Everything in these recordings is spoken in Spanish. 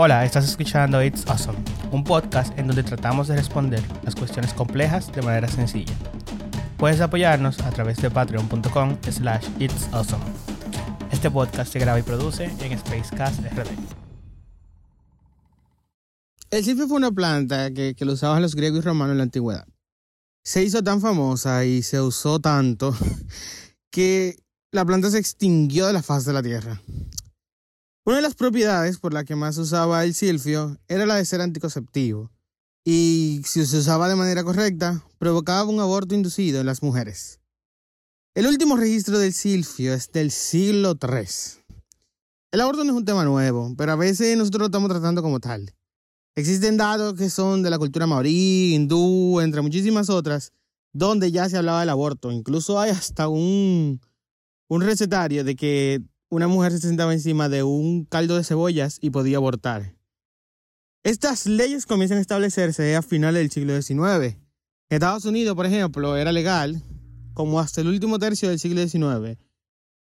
Hola, estás escuchando It's Awesome, un podcast en donde tratamos de responder las cuestiones complejas de manera sencilla. Puedes apoyarnos a través de patreon.com slash It's Awesome. Este podcast se graba y produce en Spacecast RD. El silfio fue una planta que, que lo usaban los griegos y romanos en la antigüedad. Se hizo tan famosa y se usó tanto que la planta se extinguió de la faz de la tierra. Una de las propiedades por la que más usaba el silfio era la de ser anticonceptivo, y si se usaba de manera correcta, provocaba un aborto inducido en las mujeres. El último registro del silfio es del siglo III. El aborto no es un tema nuevo, pero a veces nosotros lo estamos tratando como tal. Existen datos que son de la cultura maorí, hindú, entre muchísimas otras, donde ya se hablaba del aborto. Incluso hay hasta un, un recetario de que una mujer se sentaba encima de un caldo de cebollas y podía abortar. Estas leyes comienzan a establecerse a finales del siglo XIX. En Estados Unidos, por ejemplo, era legal como hasta el último tercio del siglo XIX.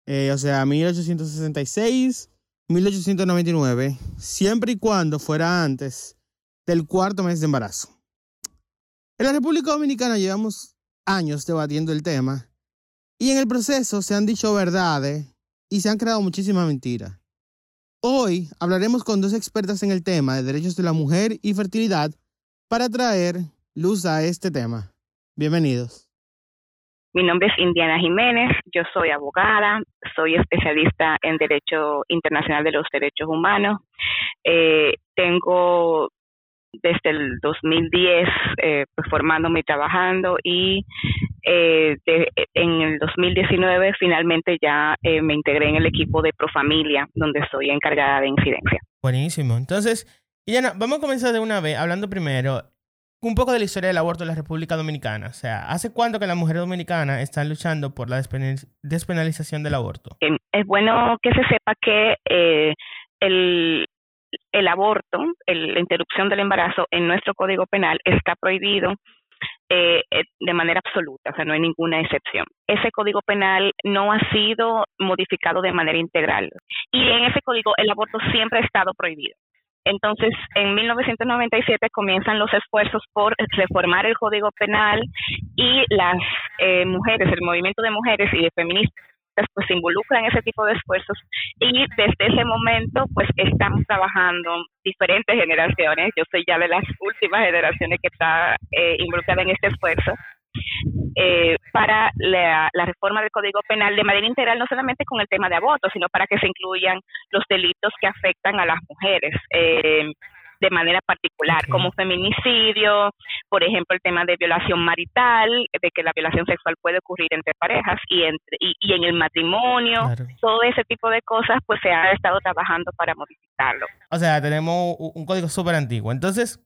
Eh, o sea, 1866, 1899, siempre y cuando fuera antes del cuarto mes de embarazo. En la República Dominicana llevamos años debatiendo el tema y en el proceso se han dicho verdades y se han creado muchísimas mentiras. Hoy hablaremos con dos expertas en el tema de derechos de la mujer y fertilidad para traer luz a este tema. Bienvenidos. Mi nombre es Indiana Jiménez, yo soy abogada, soy especialista en Derecho Internacional de los Derechos Humanos. Eh, tengo desde el 2010 eh, pues, formándome y trabajando y eh, en el 2019 finalmente ya eh, me integré en el equipo de Profamilia, donde soy encargada de incidencia. Buenísimo. Entonces, Iliana, vamos a comenzar de una vez hablando primero un poco de la historia del aborto en la República Dominicana. O sea, ¿hace cuánto que las mujeres dominicanas están luchando por la despenalización del aborto? Es bueno que se sepa que el, el aborto, la interrupción del embarazo en nuestro Código Penal está prohibido eh, eh, de manera absoluta, o sea, no hay ninguna excepción. Ese Código Penal no ha sido modificado de manera integral y en ese código el aborto siempre ha estado prohibido. Entonces, en 1997 comienzan los esfuerzos por reformar el Código Penal y las eh, mujeres, el movimiento de mujeres y de feministas pues se involucran en ese tipo de esfuerzos y desde ese momento pues estamos trabajando diferentes generaciones, yo soy ya de las últimas generaciones que está eh, involucrada en este esfuerzo, eh, para la, reforma del Código Penal de manera integral, no solamente con el tema de aborto, sino para que se incluyan los delitos que afectan a las mujeres. Eh, de manera particular, como feminicidio, por ejemplo, el tema de violación marital, de que la violación sexual puede ocurrir entre parejas y, entre, y, en el matrimonio, todo ese tipo de cosas, pues se ha estado trabajando para modificarlo. O sea, tenemos un código súper antiguo. Entonces,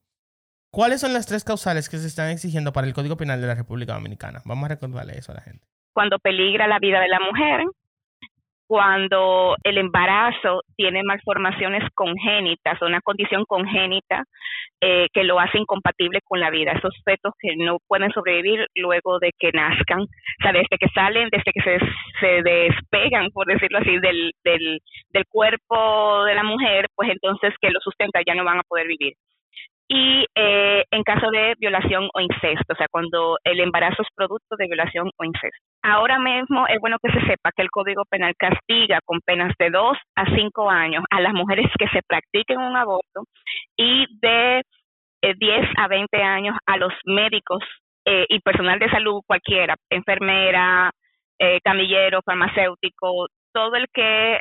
¿cuáles son las tres causales que se están exigiendo para el Código Penal de la República Dominicana? Vamos a recordarle eso a la gente. Cuando peligra la vida de la mujer, cuando el embarazo tiene malformaciones congénitas, una condición congénita eh, que lo hace incompatible con la vida, esos fetos que no pueden sobrevivir luego de que nazcan, o sea, desde que salen, desde que se, se despegan, por decirlo así, del, del, del cuerpo de la mujer, pues entonces que lo sustenta ya no van a poder vivir y eh, en caso de violación o incesto, o sea, cuando el embarazo es producto de violación o incesto. Ahora mismo es bueno que se sepa que el Código Penal castiga con penas de 2 a 5 años a las mujeres que se practiquen un aborto y de 10 eh, a 20 años a los médicos eh, y personal de salud cualquiera, enfermera, camillero, farmacéutico, todo el que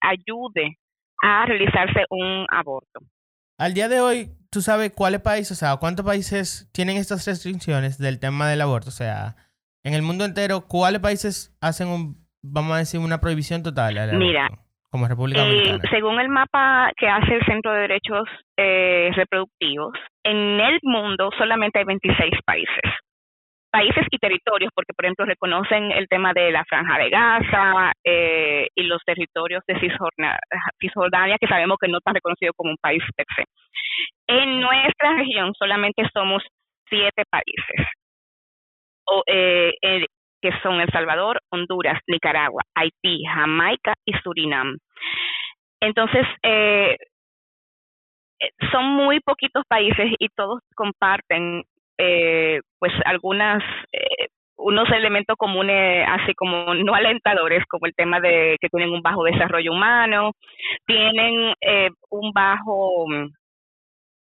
ayude a realizarse un aborto. Al día de hoy, ¿tú sabes cuáles países, o sea, cuántos países tienen estas restricciones del tema del aborto? O sea, en el mundo entero, ¿cuáles países hacen, un, vamos a decir, una prohibición total? Mira, como República eh, según el mapa que hace el Centro de Derechos eh, Reproductivos, en el mundo solamente hay 26 países países y territorios, porque por ejemplo reconocen el tema de la franja de Gaza eh, y los territorios de Cisjordania, que sabemos que no están reconocidos como un país per se. En nuestra región solamente somos siete países, o, eh, que son El Salvador, Honduras, Nicaragua, Haití, Jamaica y Surinam. Entonces, eh, son muy poquitos países y todos comparten eh, pues algunas eh, unos elementos comunes así como no alentadores como el tema de que tienen un bajo desarrollo humano tienen eh, un bajo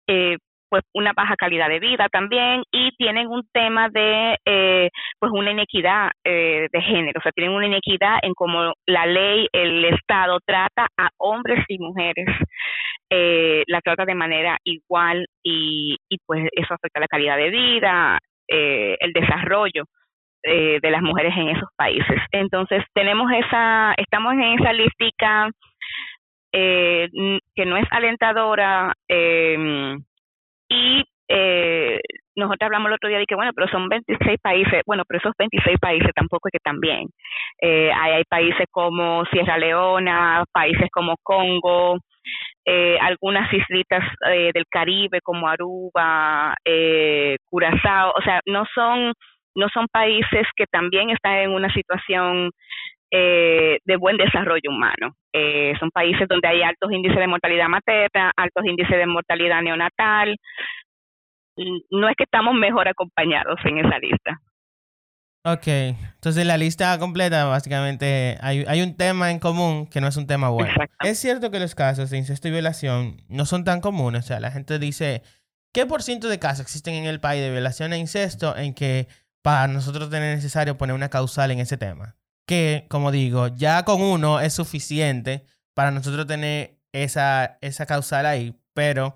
eh, pues una baja calidad de vida también y tienen un tema de eh, pues una inequidad eh, de género, o sea, tienen una inequidad en cómo la ley, el Estado trata a hombres y mujeres, eh, la trata de manera igual y, y pues eso afecta la calidad de vida, eh, el desarrollo eh, de las mujeres en esos países. Entonces tenemos esa, estamos en esa listica eh, que no es alentadora. Eh, y eh, nosotros hablamos el otro día de que, bueno, pero son 26 países, bueno, pero esos 26 países tampoco es que también. Eh, hay, hay países como Sierra Leona, países como Congo, eh, algunas islitas eh, del Caribe como Aruba, eh, Curazao, o sea, no son no son países que también están en una situación eh, de buen desarrollo humano. Eh, son países donde hay altos índices de mortalidad materna, altos índices de mortalidad neonatal. No es que estamos mejor acompañados en esa lista. Ok, entonces la lista completa básicamente hay, hay un tema en común que no es un tema bueno. Exacto. Es cierto que los casos de incesto y violación no son tan comunes, o sea, la gente dice, ¿qué por ciento de casos existen en el país de violación e incesto en que para nosotros tener necesario poner una causal en ese tema? Que, como digo, ya con uno es suficiente para nosotros tener esa, esa causal ahí, pero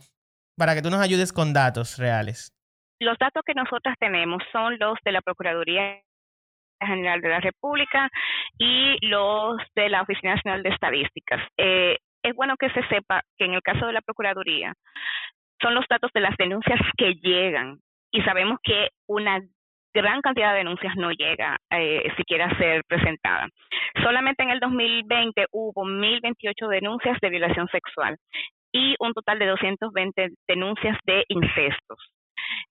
para que tú nos ayudes con datos reales. Los datos que nosotras tenemos son los de la Procuraduría General de la República y los de la Oficina Nacional de Estadísticas. Eh, es bueno que se sepa que en el caso de la Procuraduría son los datos de las denuncias que llegan y sabemos que una gran cantidad de denuncias no llega eh, siquiera a ser presentada. Solamente en el 2020 hubo 1.028 denuncias de violación sexual y un total de 220 denuncias de incestos.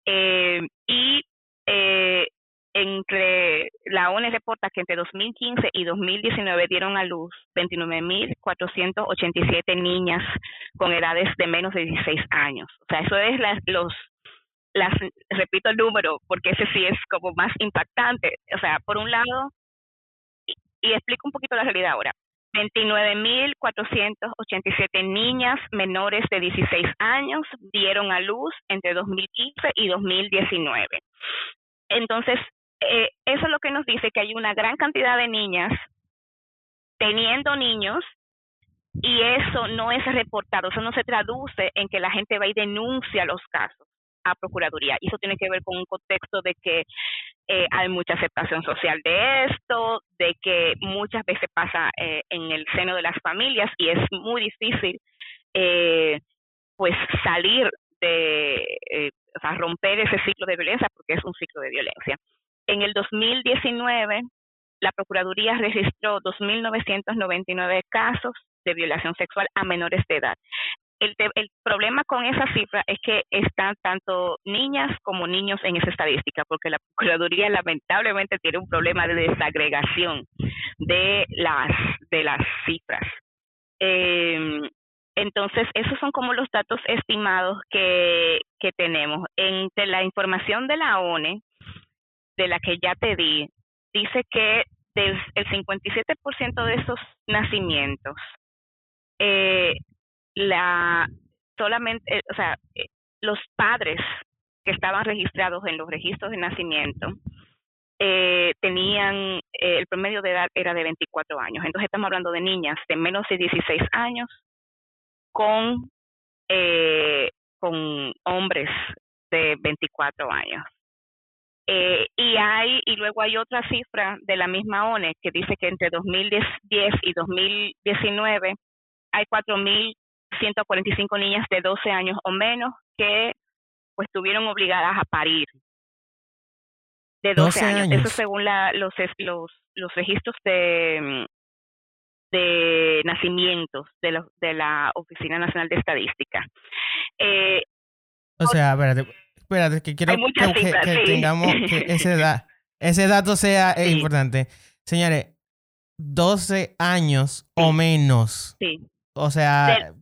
Eh, y eh, entre la ONU reporta que entre 2015 y 2019 dieron a luz 29.487 niñas con edades de menos de 16 años. O sea, eso es la, los las repito el número porque ese sí es como más impactante. O sea, por un lado, y, y explico un poquito la realidad ahora. 29.487 niñas menores de 16 años dieron a luz entre 2015 y 2019. Entonces, eh, eso es lo que nos dice que hay una gran cantidad de niñas teniendo niños y eso no es reportado, eso no se traduce en que la gente va y denuncia los casos a Procuraduría. Y eso tiene que ver con un contexto de que eh, hay mucha aceptación social de esto, de que muchas veces pasa eh, en el seno de las familias y es muy difícil eh, pues salir de, eh, o sea, romper ese ciclo de violencia porque es un ciclo de violencia. En el 2019, la Procuraduría registró 2.999 casos de violación sexual a menores de edad. El, problema con esa cifra es que están tanto niñas como niños en esa estadística, porque la Procuraduría lamentablemente tiene un problema de desagregación de las, de las cifras. Eh, entonces, esos son como los datos estimados que, que tenemos. Entre la información de la ONE, de la que ya te di, dice que del, el 57% de esos nacimientos eh, la solamente, eh, o sea, eh, los padres que estaban registrados en los registros de nacimiento eh, tenían, el promedio de edad era de 24 años. Entonces estamos hablando de niñas de menos de 16 años con, con hombres de 24 años. Eh, y hay y luego hay otra cifra de la misma ONE que dice que entre 2010 y 2019 hay 4.145 niñas de 12 años o menos que pues estuvieron obligadas a parir de 12, 12 años. años. Eso según la, los, los, los registros de, de nacimientos de, los, de la Oficina Nacional de Estadística. Eh, O sea, espérate, espérate, que quiero que, que- cifras, que sí. tengamos que ese, da- ese dato sea eh, Sí. importante. Señores, 12 años o menos. sí, O sea,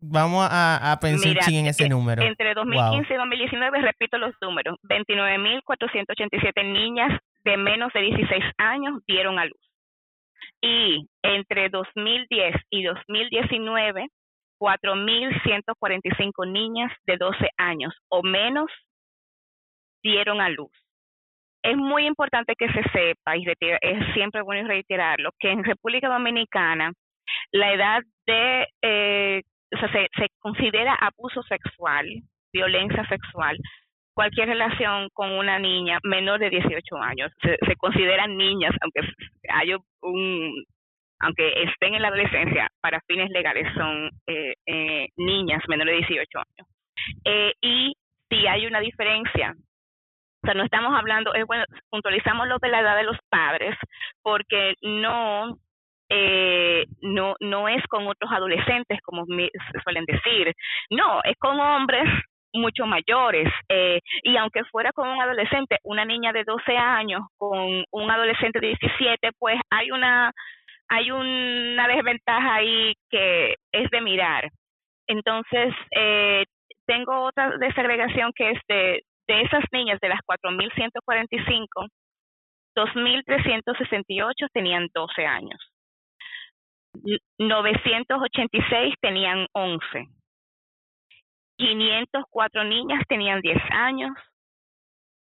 vamos a, pensar en ese número. Entre 2015 y 2019, repito los números, 29.487 niñas de menos de 16 años dieron a luz. Y entre 2010 y 2019, 4.145 niñas de 12 años o menos dieron a luz. Es muy importante que se sepa, y es siempre bueno reiterarlo, que en República Dominicana la edad de, eh, o sea, se, se considera abuso sexual, violencia sexual, cualquier relación con una niña menor de 18 años. Se, se consideran niñas, aunque hay un, aunque estén en la adolescencia, para fines legales son eh, eh, niñas menores de 18 años. Eh, y si hay una diferencia, o sea, no estamos hablando, es bueno, puntualizamos lo de la edad de los padres, porque no eh, no, no es con otros adolescentes, como suelen decir, no, es con hombres mucho mayores. Eh, y aunque fuera con un adolescente, una niña de 12 años con un adolescente de 17, pues hay una, hay una desventaja ahí que es de mirar. Entonces, eh, tengo otra desagregación que es de, de esas niñas, de las 4.145, 2.368 tenían 12 años. 986 tenían 11. 504 niñas tenían 10 años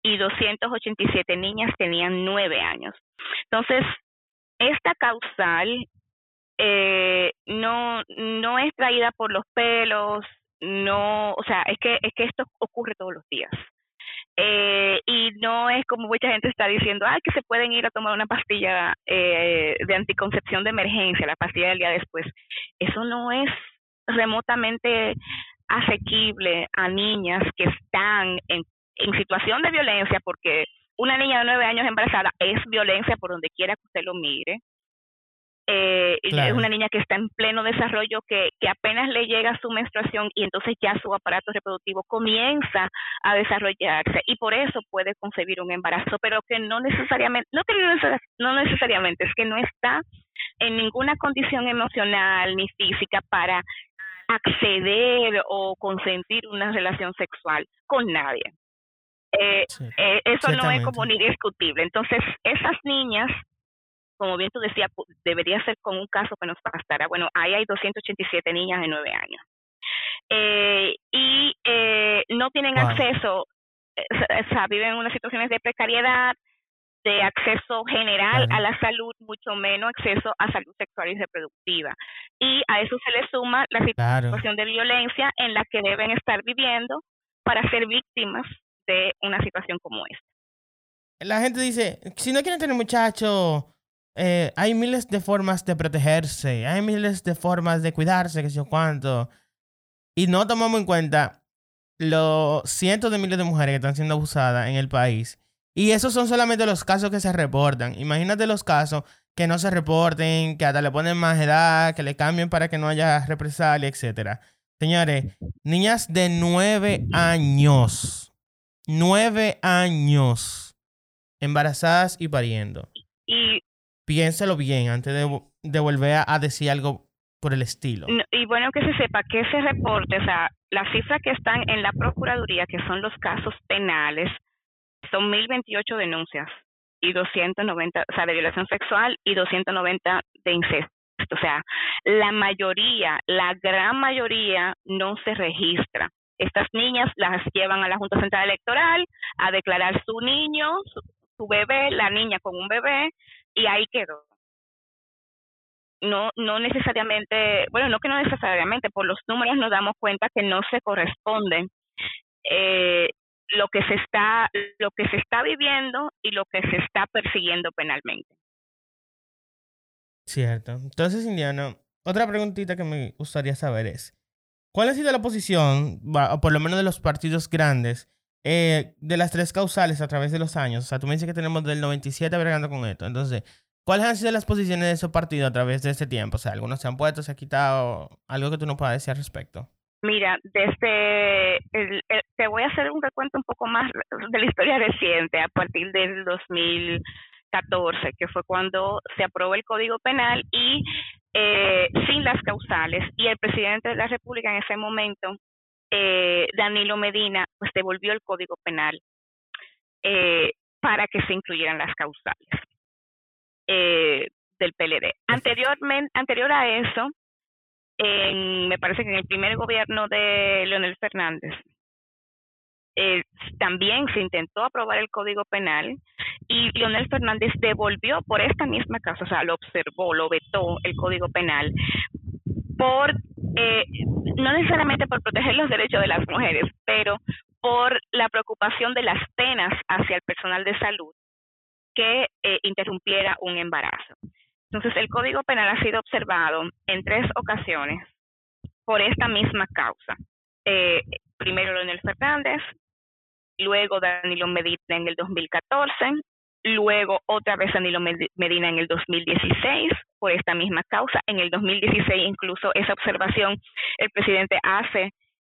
y 287 niñas tenían 9 años. Entonces, esta causal eh, no no es traída por los pelos, no, o sea, es que es que esto ocurre todos los días. Eh, y no es como mucha gente está diciendo, ah, que se pueden ir a tomar una pastilla eh, de anticoncepción de emergencia, la pastilla del día después. Eso no es remotamente asequible a niñas que están en, en situación de violencia, porque una niña de nueve años embarazada es violencia por donde quiera que usted lo mire eh, es una niña que está en pleno desarrollo, que, que apenas le llega su menstruación y entonces ya su aparato reproductivo comienza a desarrollarse y por eso puede concebir un embarazo, pero que no necesariamente, no, que no necesariamente, es que no está en ninguna condición emocional ni física para acceder o consentir una relación sexual con nadie. Eh, eh, eso no es como ni discutible. Entonces, esas niñas como bien tú decías, debería ser con un caso que nos bastara. Bueno, ahí hay 287 niñas de 9 años. Eh, y eh, no tienen acceso, eh, o sea, viven en unas situaciones de precariedad, de acceso general a la salud, mucho menos acceso a salud sexual y reproductiva. Y a eso se le suma la situación de violencia en la que deben estar viviendo para ser víctimas de una situación como esta. La gente dice, si no quieren tener muchachos, eh, hay miles de formas de protegerse, hay miles de formas de cuidarse, que sé yo cuánto. Y no tomamos en cuenta los cientos de miles de mujeres que están siendo abusadas en el país. Y esos son solamente los casos que se reportan. Imagínate los casos que no se reporten, que hasta le ponen más edad, que le cambien para que no haya represalia, etc. Señores, niñas de nueve años, nueve años, embarazadas y pariendo. Y piénselo bien antes de, volver a, decir algo por el estilo. Y bueno que se sepa que ese reporte, o sea, las cifras que están en la Procuraduría, que son los casos penales, son 1.028 denuncias y 290, o sea, de violación sexual y 290 de incesto. O sea, la mayoría, la gran mayoría no se registra. Estas niñas las llevan a la Junta Central Electoral a declarar su niño, su bebé, la niña con un bebé, y ahí quedó. No, no necesariamente, bueno, no que no necesariamente, por los números nos damos cuenta que no se corresponden eh, lo que se está, lo que se está viviendo y lo que se está persiguiendo penalmente. Cierto. Entonces, Indiano, otra preguntita que me gustaría saber es, ¿cuál ha sido la posición, o por lo menos de los partidos grandes, eh, de las tres causales a través de los años, o sea, tú me dices que tenemos del 97 bregando con esto, entonces, ¿cuáles han sido las posiciones de esos partidos a través de este tiempo? O sea, algunos se han puesto, se han quitado, algo que tú no puedas decir al respecto. Mira, desde te voy a hacer un recuento un poco más de la historia reciente, a partir del 2014, que fue cuando se aprobó el Código Penal y eh, las causales y el presidente de la República en ese momento, eh, Danilo Medina, pues devolvió el Código Penal eh, para que se incluyeran las causales del PLD. Anteriormente, anterior a eso, me parece que en el primer gobierno de Leonel Fernández, eh, también se intentó aprobar el Código Penal y Leonel Fernández devolvió por esta misma causa, o sea, lo observó, lo vetó el Código Penal por, eh, no necesariamente por proteger los derechos de las mujeres, pero por la preocupación de las penas hacia el personal de salud que eh, interrumpiera un embarazo. Entonces, el Código Penal ha sido observado en tres ocasiones por esta misma causa. Eh, primero Leonel Fernández, luego Danilo Medina en el 2014, luego otra vez Danilo Medina en el 2016 por esta misma causa. En el 2016 incluso esa observación el presidente hace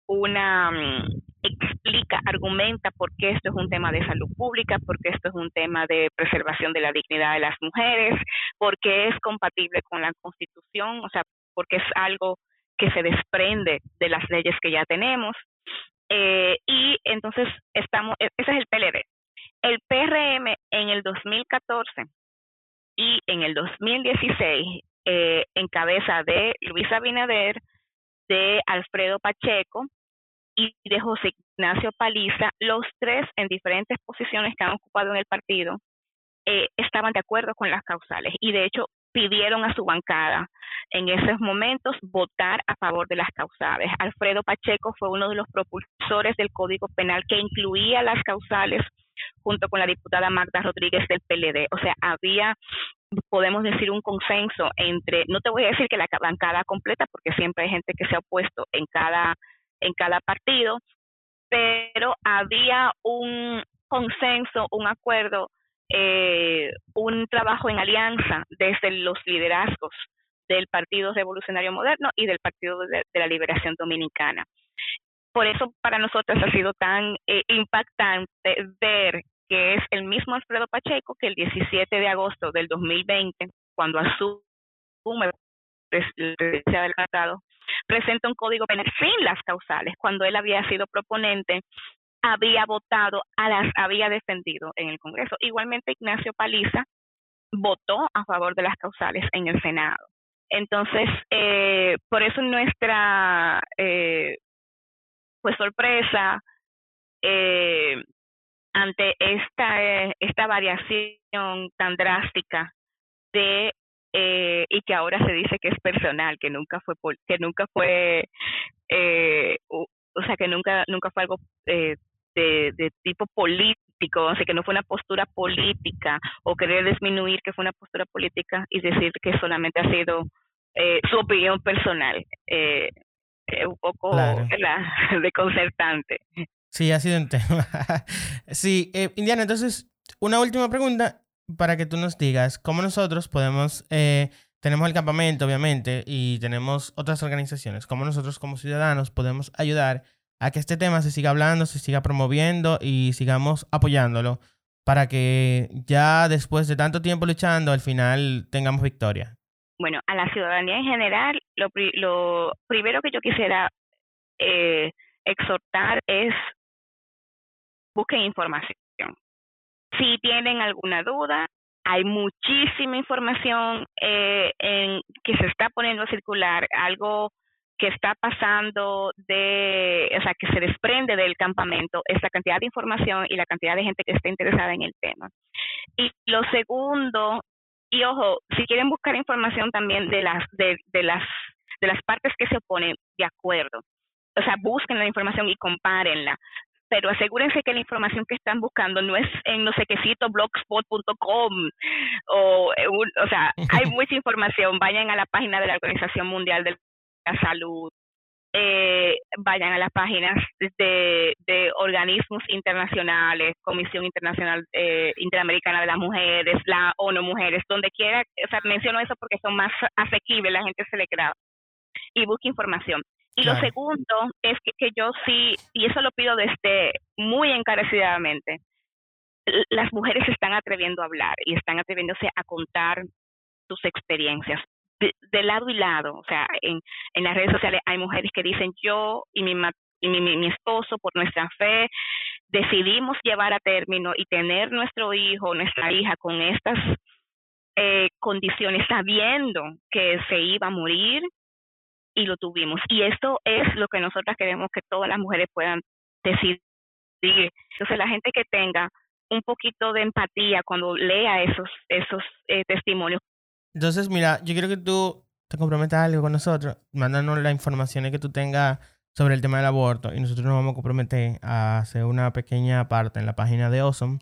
una mm, explica, argumenta por qué esto es un tema de salud pública, por qué esto es un tema de preservación de la dignidad de las mujeres, porque es compatible con la Constitución, o sea, porque es algo que se desprende de las leyes que ya tenemos. Eh, y entonces estamos, e, ese es el PLD. El PRM en el 2014 y en el 2016, eh, en cabeza de Luis Abinader, de Alfredo Pacheco y de José Ignacio Paliza, los tres en diferentes posiciones que han ocupado en el partido, eh, estaban de acuerdo con las causales y de hecho pidieron a su bancada en esos momentos votar a favor de las causales. Alfredo Pacheco fue uno de los propulsores del Código Penal que incluía las causales junto con la diputada Magda Rodríguez del PLD. O sea, había, podemos decir, un consenso entre, no te voy a decir que la bancada completa, porque siempre hay gente que se ha opuesto en cada, en cada partido, pero había un consenso, un acuerdo eh, un trabajo en alianza desde los liderazgos del Partido Revolucionario Moderno y del Partido de, la Liberación Dominicana. Por eso para nosotros ha sido tan eh, impactante ver que es el mismo Alfredo Pacheco que el 17 de agosto del 2020, cuando asume la presidencia del tratado, presenta un código penal sin las causales, cuando él había sido proponente había votado, a las había defendido en el Congreso. Igualmente Ignacio Paliza votó a favor de las causales en el Senado. Entonces, eh, por eso nuestra eh, pues sorpresa eh, ante esta esta variación tan drástica de y que ahora se dice que es personal, que nunca fue que nunca fue o sea que nunca nunca fue algo de, tipo político, o sea, que no fue una postura política o querer disminuir que fue una postura política y decir que solamente ha sido eh, su opinión personal. Eh, un poco claro. desconcertante. Sí, ha sido un tema. sí, eh, Indiana, entonces, una última pregunta para que tú nos digas cómo nosotros podemos, eh, tenemos el campamento, obviamente, y tenemos otras organizaciones, cómo nosotros como ciudadanos podemos ayudar a que este tema se siga hablando, se siga promoviendo y sigamos apoyándolo para que ya después de tanto tiempo luchando, al final tengamos victoria? Bueno, a la ciudadanía en general, lo, lo primero que yo quisiera eh, exhortar es busquen información. Si tienen alguna duda, hay muchísima información eh, en, que se está poniendo a circular, algo que está pasando de, o sea, que se desprende del campamento, esa cantidad de información y la cantidad de gente que está interesada en el tema. Y lo segundo, y ojo, si quieren buscar información también de las, de, de las, de las partes que se oponen, de acuerdo. O sea, busquen la información y compárenla pero asegúrense que la información que están buscando no es en no sé qué sitio blogspot.com o o sea hay mucha información vayan a la página de la Organización Mundial del salud, eh, vayan a las páginas de, de, organismos internacionales, Comisión Internacional eh, Interamericana de las Mujeres, la ONU Mujeres, donde quiera, o sea, menciono eso porque son más asequibles, la gente se le crea y busque información. Y lo segundo es que, que yo sí, y eso lo pido desde muy encarecidamente, las mujeres se están atreviendo a hablar y están atreviéndose a contar sus experiencias de, lado y lado, o sea, en, en las redes sociales hay mujeres que dicen yo y mi, y mi, mi, esposo por nuestra fe decidimos llevar a término y tener nuestro hijo, nuestra hija con estas eh, condiciones, sabiendo que se iba a morir y lo tuvimos. Y esto es lo que nosotras queremos que todas las mujeres puedan decidir. Entonces, la gente que tenga un poquito de empatía cuando lea esos, esos eh, testimonios. Entonces, mira, yo quiero que tú te comprometas algo con nosotros, mándanos la información que tú tengas sobre el tema del aborto y nosotros nos vamos a comprometer a hacer una pequeña parte en la página de Awesome,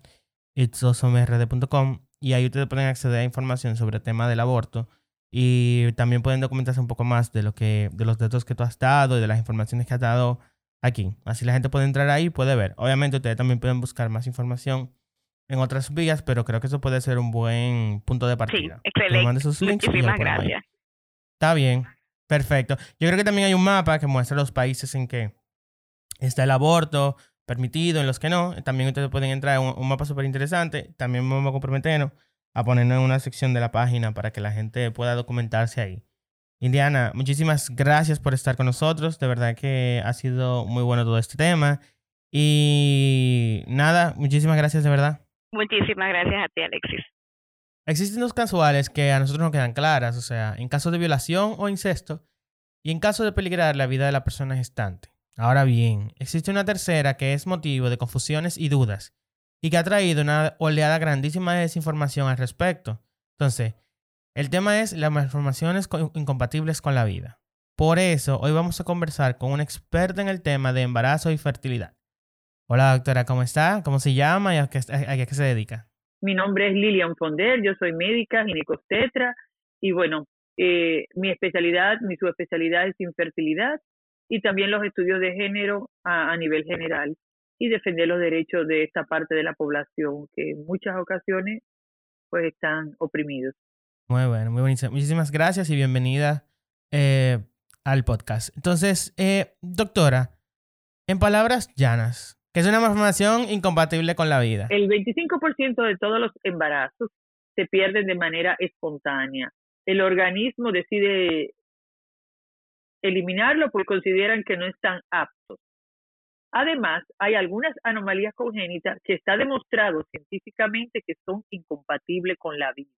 itsawesomerd.com y ahí ustedes pueden acceder a información sobre el tema del aborto y también pueden documentarse un poco más de lo que de los datos que tú has dado y de las informaciones que has dado aquí. Así la gente puede entrar ahí y puede ver. Obviamente ustedes también pueden buscar más información en otras vías, pero creo que eso puede ser un buen punto de partida. Sí, excelente. Muchísimas gracias. Está bien, perfecto. Yo creo que también hay un mapa que muestra los países en que está el aborto permitido, en los que no. También ustedes pueden entrar en un, mapa súper interesante. También vamos a comprometernos a ponernos en una sección de la página para que la gente pueda documentarse ahí. Indiana, muchísimas gracias por estar con nosotros. De verdad que ha sido muy bueno todo este tema. Y nada, muchísimas gracias de verdad. Muchísimas gracias a ti, Alexis. Existen dos casuales que a nosotros no quedan claras, o sea, en caso de violación o incesto y en caso de peligrar la vida de la persona gestante. Ahora bien, existe una tercera que es motivo de confusiones y dudas y que ha traído una oleada grandísima de desinformación al respecto. Entonces, el tema es las malformaciones incompatibles con la vida. Por eso, hoy vamos a conversar con un experto en el tema de embarazo y fertilidad. Hola doctora, ¿cómo está? ¿Cómo se llama y a qué, se dedica? Mi nombre es Lilian Fonder, yo soy médica, ginecostetra y bueno, eh, mi especialidad, mi subespecialidad es infertilidad y también los estudios de género a, a nivel general y defender los derechos de esta parte de la población que en muchas ocasiones pues están oprimidos. Muy bueno, muy bonito. Muchísimas gracias y bienvenida eh, al podcast. Entonces, eh, doctora, en palabras llanas, ¿qué es una malformación incompatible con la vida? El 25% de todos los embarazos se pierden de manera espontánea. El organismo decide eliminarlo porque consideran que no están aptos. Además, hay algunas anomalías congénitas que está demostrado científicamente que son incompatibles con la vida.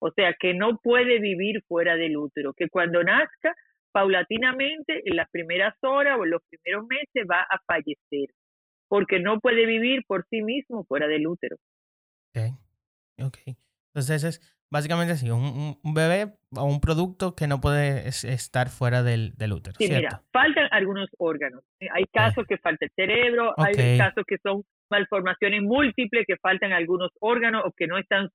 O sea, que no puede vivir fuera del útero, que cuando nazca, paulatinamente, en las primeras horas o en los primeros meses, va a fallecer, porque no puede vivir por sí mismo fuera del útero. Ok, ok. Entonces es básicamente así, un, un, bebé o un producto que no puede estar fuera del, del útero. Sí, mira, faltan algunos órganos. Hay casos que falta el cerebro, hay casos que son malformaciones múltiples, que faltan algunos órganos o que no están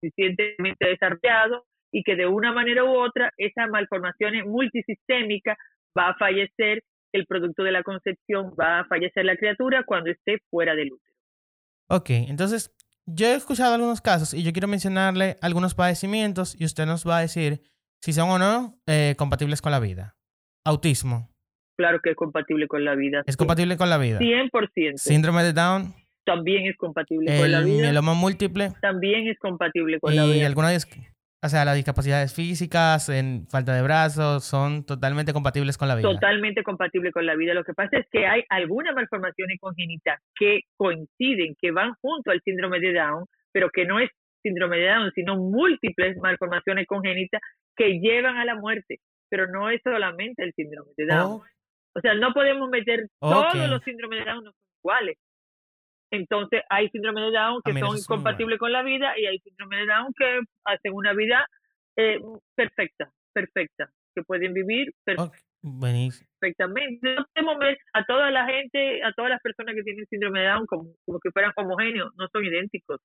suficientemente desarrollados y que de una manera u otra esa malformación multisistémica va a fallecer el producto de la concepción, va a fallecer la criatura cuando esté fuera del útero. Ok, entonces yo he escuchado algunos casos y yo quiero mencionarle algunos padecimientos y usted nos va a decir si son o no eh, compatibles con la vida. Autismo. Claro que es compatible con la vida. ¿Es compatible con la vida? 100%. Síndrome de Down también es compatible con la vida. El mieloma múltiple. También es compatible con la vida. Y algunas, o sea, las discapacidades físicas, en falta de brazos, son totalmente compatibles con la vida. Totalmente compatible con la vida. Lo que pasa es que hay algunas malformaciones congénitas que coinciden, que van junto al síndrome de Down, pero que no es síndrome de Down, sino múltiples malformaciones congénitas que llevan a la muerte. Pero no es solamente el síndrome de Down. Oh. O sea, no podemos meter todos los síndromes de Down no son iguales. Entonces hay síndrome de Down que ah, son incompatibles con la vida y hay síndrome de Down que hacen una vida eh, perfecta, perfecta, que pueden vivir perfectamente. No podemos ver a toda la gente, a todas las personas que tienen síndrome de Down como, como que fueran homogéneos, no son idénticos.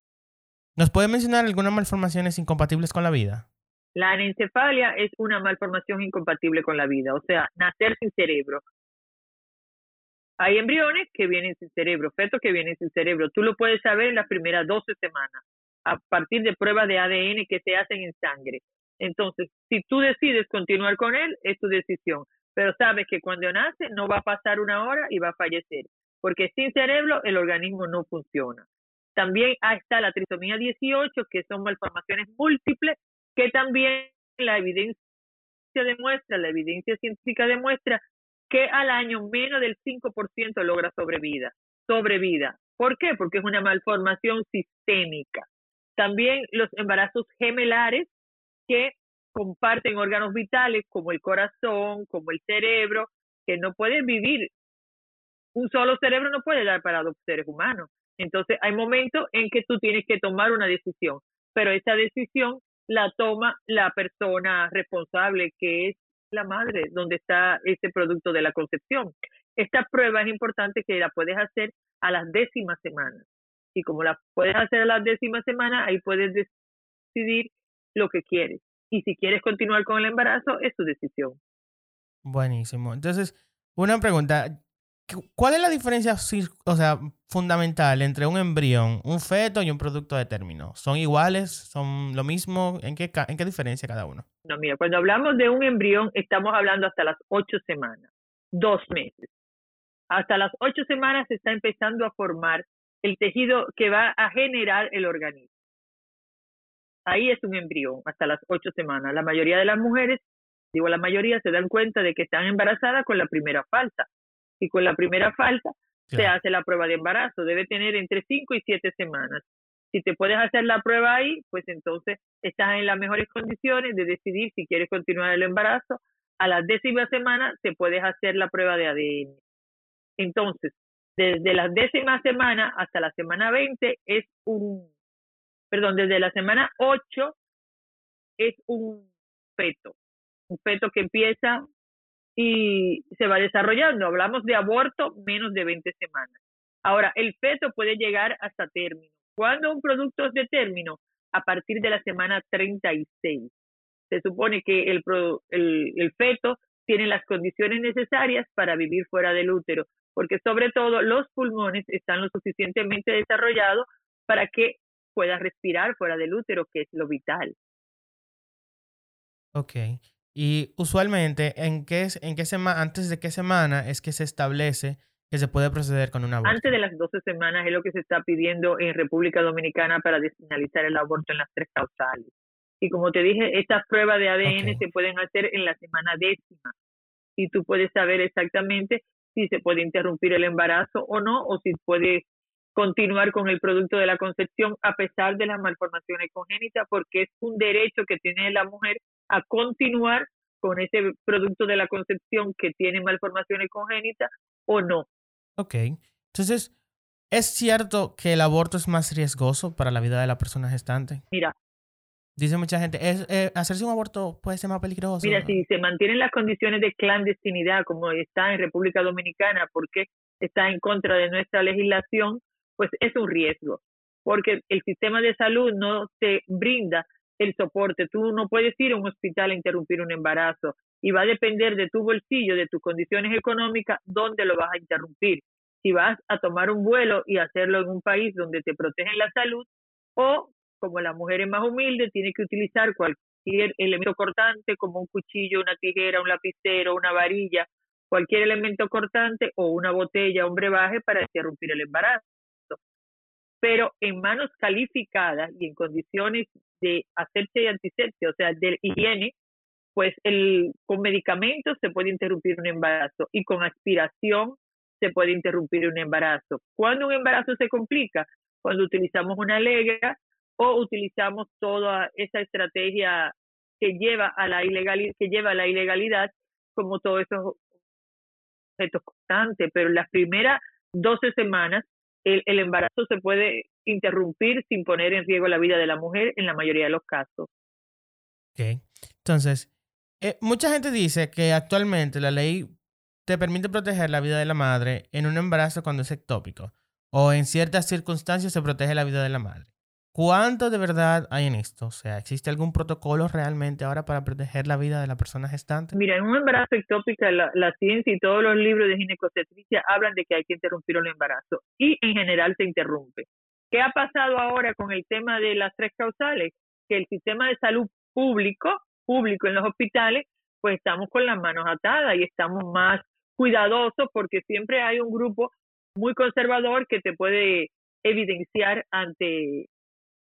¿Nos puede mencionar algunas malformaciones incompatibles con la vida? La anencefalia es una malformación incompatible con la vida, o sea, nacer sin cerebro. Hay embriones que vienen sin cerebro, fetos que vienen sin cerebro. Tú lo puedes saber en las primeras 12 semanas, a partir de pruebas de ADN que se hacen en sangre. Entonces, si tú decides continuar con él, es tu decisión. Pero sabes que cuando nace no va a pasar una hora y va a fallecer, porque sin cerebro el organismo no funciona. También está la trisomía 18, que son malformaciones múltiples que también la evidencia demuestra, la evidencia científica demuestra que al año menos del 5% logra sobrevida, sobrevida. ¿Por qué? Porque es una malformación sistémica. También los embarazos gemelares que comparten órganos vitales como el corazón, como el cerebro, que no pueden vivir. Un solo cerebro no puede dar para dos seres humanos. Entonces hay momentos en que tú tienes que tomar una decisión, pero esa decisión la toma la persona responsable, que es la madre, donde está ese producto de la concepción. Esta prueba es importante que la puedes hacer a las décimas semanas. Y como la puedes hacer a las décimas semanas, ahí puedes decidir lo que quieres. Y si quieres continuar con el embarazo, es tu decisión. Buenísimo. Entonces, una pregunta. ¿Cuál es la diferencia, o sea, fundamental entre un embrión, un feto y un producto de término? ¿Son iguales? ¿Son lo mismo? ¿En qué, en qué diferencia cada uno? No, mira, cuando hablamos de un embrión, estamos hablando hasta las ocho semanas, dos meses. Hasta las ocho semanas se está empezando a formar el tejido que va a generar el organismo. Ahí es un embrión, hasta las ocho semanas. La mayoría de las mujeres, digo la mayoría, se dan cuenta de que están embarazadas con la primera falta. Y con la primera falta se hace la prueba de embarazo. Debe tener entre cinco y siete semanas. Si te puedes hacer la prueba ahí, pues entonces estás en las mejores condiciones de decidir si quieres continuar el embarazo. A la décima semana te puedes hacer la prueba de ADN. Entonces, desde la décima semana hasta la semana 20 es un, perdón, desde la semana 8 es un feto, un feto que empieza y se va desarrollando. Hablamos de aborto menos de 20 semanas. Ahora, el feto puede llegar hasta término. Cuando un producto es de término? A partir de la semana 36. Se supone que el, el, el feto tiene las condiciones necesarias para vivir fuera del útero, porque sobre todo los pulmones están lo suficientemente desarrollados para que pueda respirar fuera del útero, que es lo vital. Ok. Y usualmente, ¿en qué, en qué semana, antes de qué semana es que se establece que se puede proceder con un aborto? Antes de las 12 semanas es lo que se está pidiendo en República Dominicana para desfinalizar el aborto en las tres causales. Y como te dije, estas pruebas de ADN se pueden hacer en la semana décima. Y tú puedes saber exactamente si se puede interrumpir el embarazo o no, o si puede continuar con el producto de la concepción a pesar de las malformaciones congénitas, porque es un derecho que tiene la mujer a continuar con ese producto de la concepción que tiene malformaciones congénitas o no. Ok, entonces, ¿es cierto que el aborto es más riesgoso para la vida de la persona gestante? Mira, Dice mucha gente, ¿es, eh, ¿hacerse un aborto puede ser más peligroso? Mira, si se mantienen las condiciones de clandestinidad como está en República Dominicana, porque está en contra de nuestra legislación, pues es un riesgo, porque el sistema de salud no te brinda el soporte. Tú no puedes ir a un hospital a interrumpir un embarazo y va a depender de tu bolsillo, de tus condiciones económicas, dónde lo vas a interrumpir. Si vas a tomar un vuelo y hacerlo en un país donde te protegen la salud o como la mujer es más humilde, tiene que utilizar cualquier elemento cortante como un cuchillo, una tijera, un lapicero, una varilla, cualquier elemento cortante o una botella, un brebaje para interrumpir el embarazo. Pero en manos calificadas y en condiciones de asepsia y antisepsia, o sea, de higiene, pues el, con medicamentos se puede interrumpir un embarazo y con aspiración se puede interrumpir un embarazo. ¿Cuándo un embarazo se complica? Cuando utilizamos una alegra o utilizamos toda esa estrategia que lleva a la ilegalidad, que lleva a la ilegalidad, como todos esos objetos constantes, pero en las primeras 12 semanas el, el, embarazo se puede interrumpir sin poner en riesgo la vida de la mujer en la mayoría de los casos. Ok, entonces, eh, mucha gente dice que actualmente la ley te permite proteger la vida de la madre en un embarazo cuando es ectópico, o en ciertas circunstancias se protege la vida de la madre. ¿Cuánto de verdad hay en esto? O sea, ¿existe algún protocolo realmente ahora para proteger la vida de la persona gestante? Mira, en un embarazo ectópico, la, la ciencia y todos los libros de ginecobstetricia hablan de que hay que interrumpir un embarazo y en general se interrumpe. ¿Qué ha pasado ahora con el tema de las tres causales? Que el sistema de salud público, público en los hospitales, pues estamos con las manos atadas y estamos más cuidadosos porque siempre hay un grupo muy conservador que te puede evidenciar ante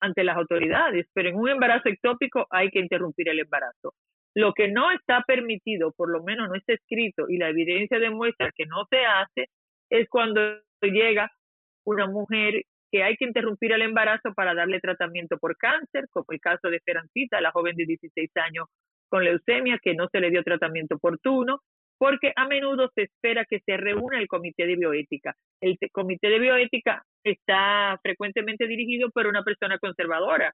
ante las autoridades, pero en un embarazo ectópico hay que interrumpir el embarazo. Lo que no está permitido, por lo menos no está escrito, y la evidencia demuestra que no se hace, es cuando llega una mujer que hay que interrumpir el embarazo para darle tratamiento por cáncer, como el caso de Esperancita, la joven de 16 años con leucemia, que no se le dio tratamiento oportuno, porque a menudo se espera que se reúna el comité de bioética. El comité de bioética está frecuentemente dirigido por una persona conservadora,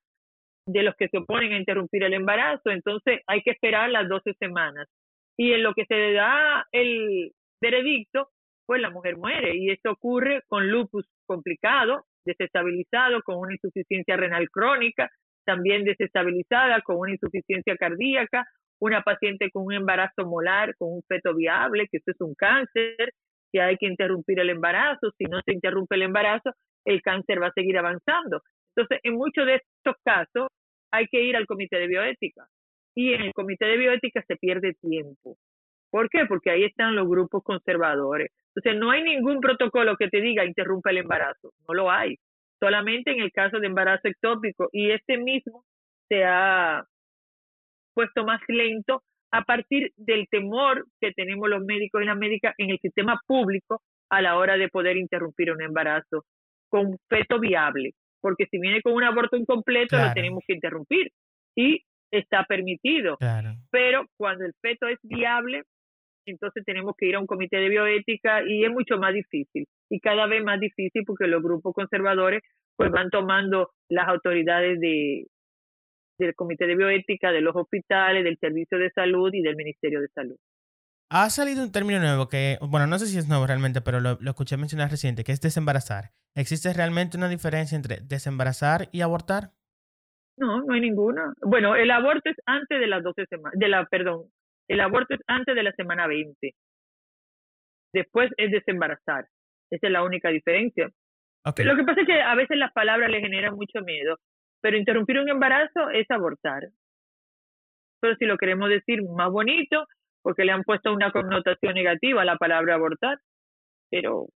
de los que se oponen a interrumpir el embarazo, entonces hay que esperar las 12 semanas. Y en lo que se le da el veredicto, pues la mujer muere. Y esto ocurre con lupus complicado, desestabilizado, con una insuficiencia renal crónica, también desestabilizada, con una insuficiencia cardíaca, una paciente con un embarazo molar, con un feto viable, que esto es un cáncer, que hay que interrumpir el embarazo, si no se interrumpe el embarazo, el cáncer va a seguir avanzando. Entonces, en muchos de estos casos hay que ir al comité de bioética y en el comité de bioética se pierde tiempo. ¿Por qué? Porque ahí están los grupos conservadores. Entonces, no hay ningún protocolo que te diga interrumpa el embarazo, no lo hay. Solamente en el caso de embarazo ectópico y este mismo se ha puesto más lento a partir del temor que tenemos los médicos y las médicas en el sistema público a la hora de poder interrumpir un embarazo con feto viable, porque si viene con un aborto incompleto lo tenemos que interrumpir y está permitido. Pero cuando el feto es viable, entonces tenemos que ir a un comité de bioética y es mucho más difícil y cada vez más difícil porque los grupos conservadores pues van tomando las autoridades de, del Comité de Bioética, de los hospitales, del Servicio de Salud y del Ministerio de Salud. Ha salido un término nuevo que, bueno, no sé si es nuevo realmente, pero lo, escuché mencionar reciente, que es desembarazar. ¿Existe realmente una diferencia entre desembarazar y abortar? No, no hay ninguna. Bueno, el aborto es antes de las 12 semanas, de la, perdón, el aborto es antes de la semana 20. Después es desembarazar. Esa es la única diferencia. Lo que pasa es que a veces las palabras le generan mucho miedo. Pero interrumpir un embarazo es abortar. Pero si lo queremos decir más bonito, porque le han puesto una connotación negativa a la palabra abortar, pero,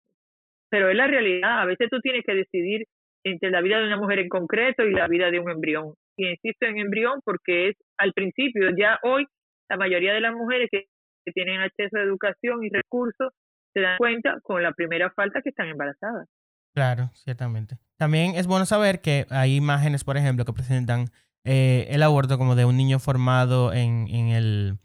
pero es la realidad. A veces tú tienes que decidir entre la vida de una mujer en concreto y la vida de un embrión. Y insisto en embrión porque es al principio, ya hoy, la mayoría de las mujeres que, tienen acceso a educación y recursos se dan cuenta con la primera falta que están embarazadas. Claro, ciertamente. También es bueno saber que hay imágenes, por ejemplo, que presentan eh, el aborto como de un niño formado en, en, el,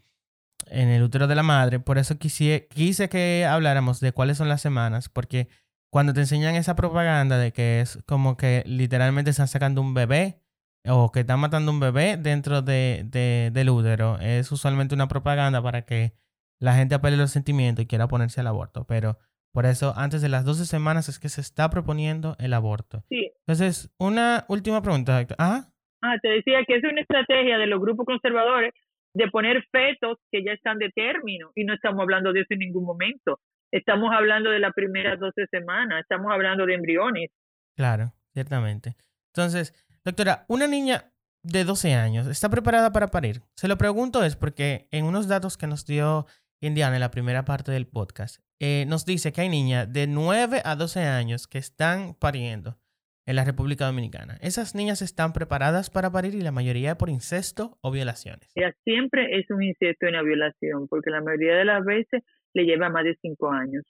en el útero de la madre. Por eso quise, quise que habláramos de cuáles son las semanas, porque cuando te enseñan esa propaganda de que es como que literalmente están sacando un bebé o que están matando un bebé dentro de, de, del útero, es usualmente una propaganda para que la gente apele los sentimientos y quiera ponerse al aborto. Pero por eso, antes de las 12 semanas es que se está proponiendo el aborto. Sí. Entonces, una última pregunta, ¿Ah? ah, te decía que es una estrategia de los grupos conservadores de poner fetos que ya están de término y no estamos hablando de eso en ningún momento. Estamos hablando de las primeras 12 semanas, estamos hablando de embriones. Claro, ciertamente. Entonces, doctora, una niña de 12 años está preparada para parir. Se lo pregunto es porque en unos datos que nos dio Indiana en la primera parte del podcast, eh, nos dice que hay niñas de 9 a 12 años que están pariendo en la República Dominicana. Esas niñas están preparadas para parir y la mayoría por incesto o violaciones. siempre es un incesto y una violación, porque la mayoría de las veces le lleva más de 5 años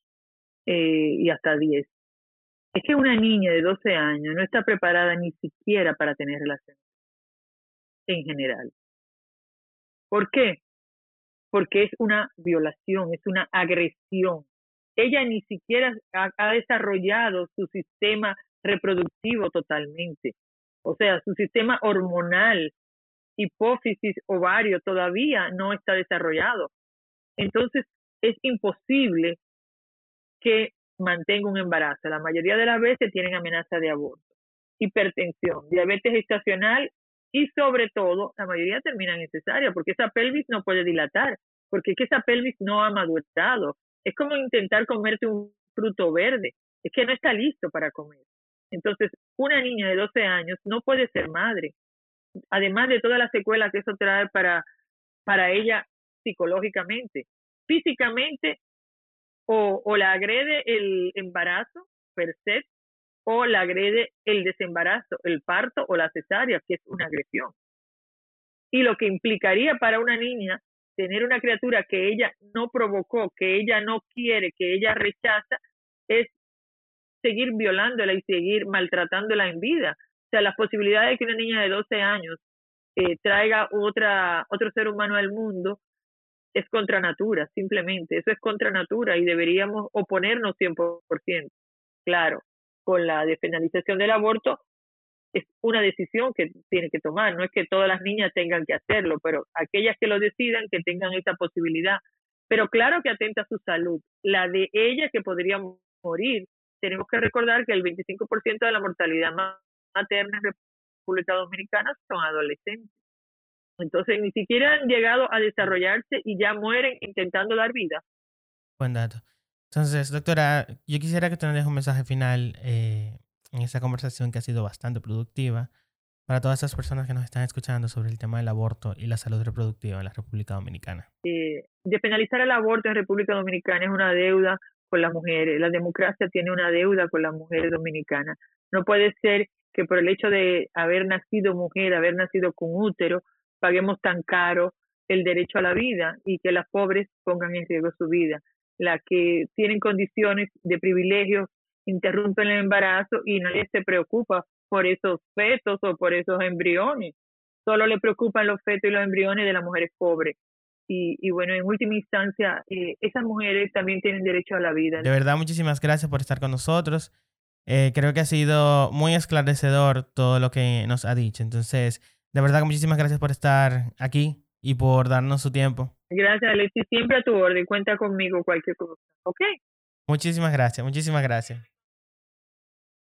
eh, y hasta 10. Es que una niña de 12 años no está preparada ni siquiera para tener relaciones en general. ¿Por qué? Porque es una violación, es una agresión ella ni siquiera ha, desarrollado su sistema reproductivo totalmente. O sea, su sistema hormonal, hipófisis, ovario, todavía no está desarrollado. Entonces, es imposible que mantenga un embarazo. La mayoría de las veces tienen amenaza de aborto, hipertensión, diabetes gestacional y sobre todo, la mayoría terminan en cesárea porque esa pelvis no puede dilatar, porque que esa pelvis no ha madurado, es como intentar comerte un fruto verde, es que no está listo para comer. Entonces, una niña de 12 años no puede ser madre, además de toda la secuela que eso trae para, para ella psicológicamente. Físicamente, o, la agrede el embarazo per se, o la agrede el desembarazo, el parto o la cesárea, que es una agresión. Y lo que implicaría para una niña tener una criatura que ella no provocó, que ella no quiere, que ella rechaza, es seguir violándola y seguir maltratándola en vida. O sea, las posibilidades de que una niña de 12 años eh, traiga otra, otro ser humano al mundo es contra natura, simplemente. Eso es contra natura y deberíamos oponernos 100%. Claro, con la despenalización del aborto es una decisión que tiene que tomar. No es que todas las niñas tengan que hacerlo, pero aquellas que lo decidan, que tengan esa posibilidad. Pero claro que atenta a su salud. La de ella que podría morir. Tenemos que recordar que el 25% de la mortalidad materna en República Dominicana son adolescentes. Entonces ni siquiera han llegado a desarrollarse y ya mueren intentando dar vida. Buen dato. Entonces, doctora, yo quisiera que tú nos dejes un mensaje final eh, en esta conversación que ha sido bastante productiva para todas esas personas que nos están escuchando sobre el tema del aborto y la salud reproductiva en la República Dominicana. Eh, despenalizar el aborto en República Dominicana es una deuda con las mujeres. La democracia tiene una deuda con las mujeres dominicanas. No puede ser que por el hecho de haber nacido mujer, haber nacido con útero, paguemos tan caro el derecho a la vida y que las pobres pongan en riesgo su vida. Las que tienen condiciones de privilegio interrumpen el embarazo y nadie se preocupa por esos fetos o por esos embriones. Solo le preocupan los fetos y los embriones de las mujeres pobres. Y, y bueno, en última instancia, eh, esas mujeres también tienen derecho a la vida. De verdad, muchísimas gracias por estar con nosotros. Eh, creo que ha sido muy esclarecedor todo lo que nos ha dicho. Entonces, de verdad, muchísimas gracias por estar aquí y por darnos su tiempo. Gracias, Alexis. Siempre a tu orden. Cuenta conmigo cualquier cosa. ¿Ok? Muchísimas gracias, muchísimas gracias.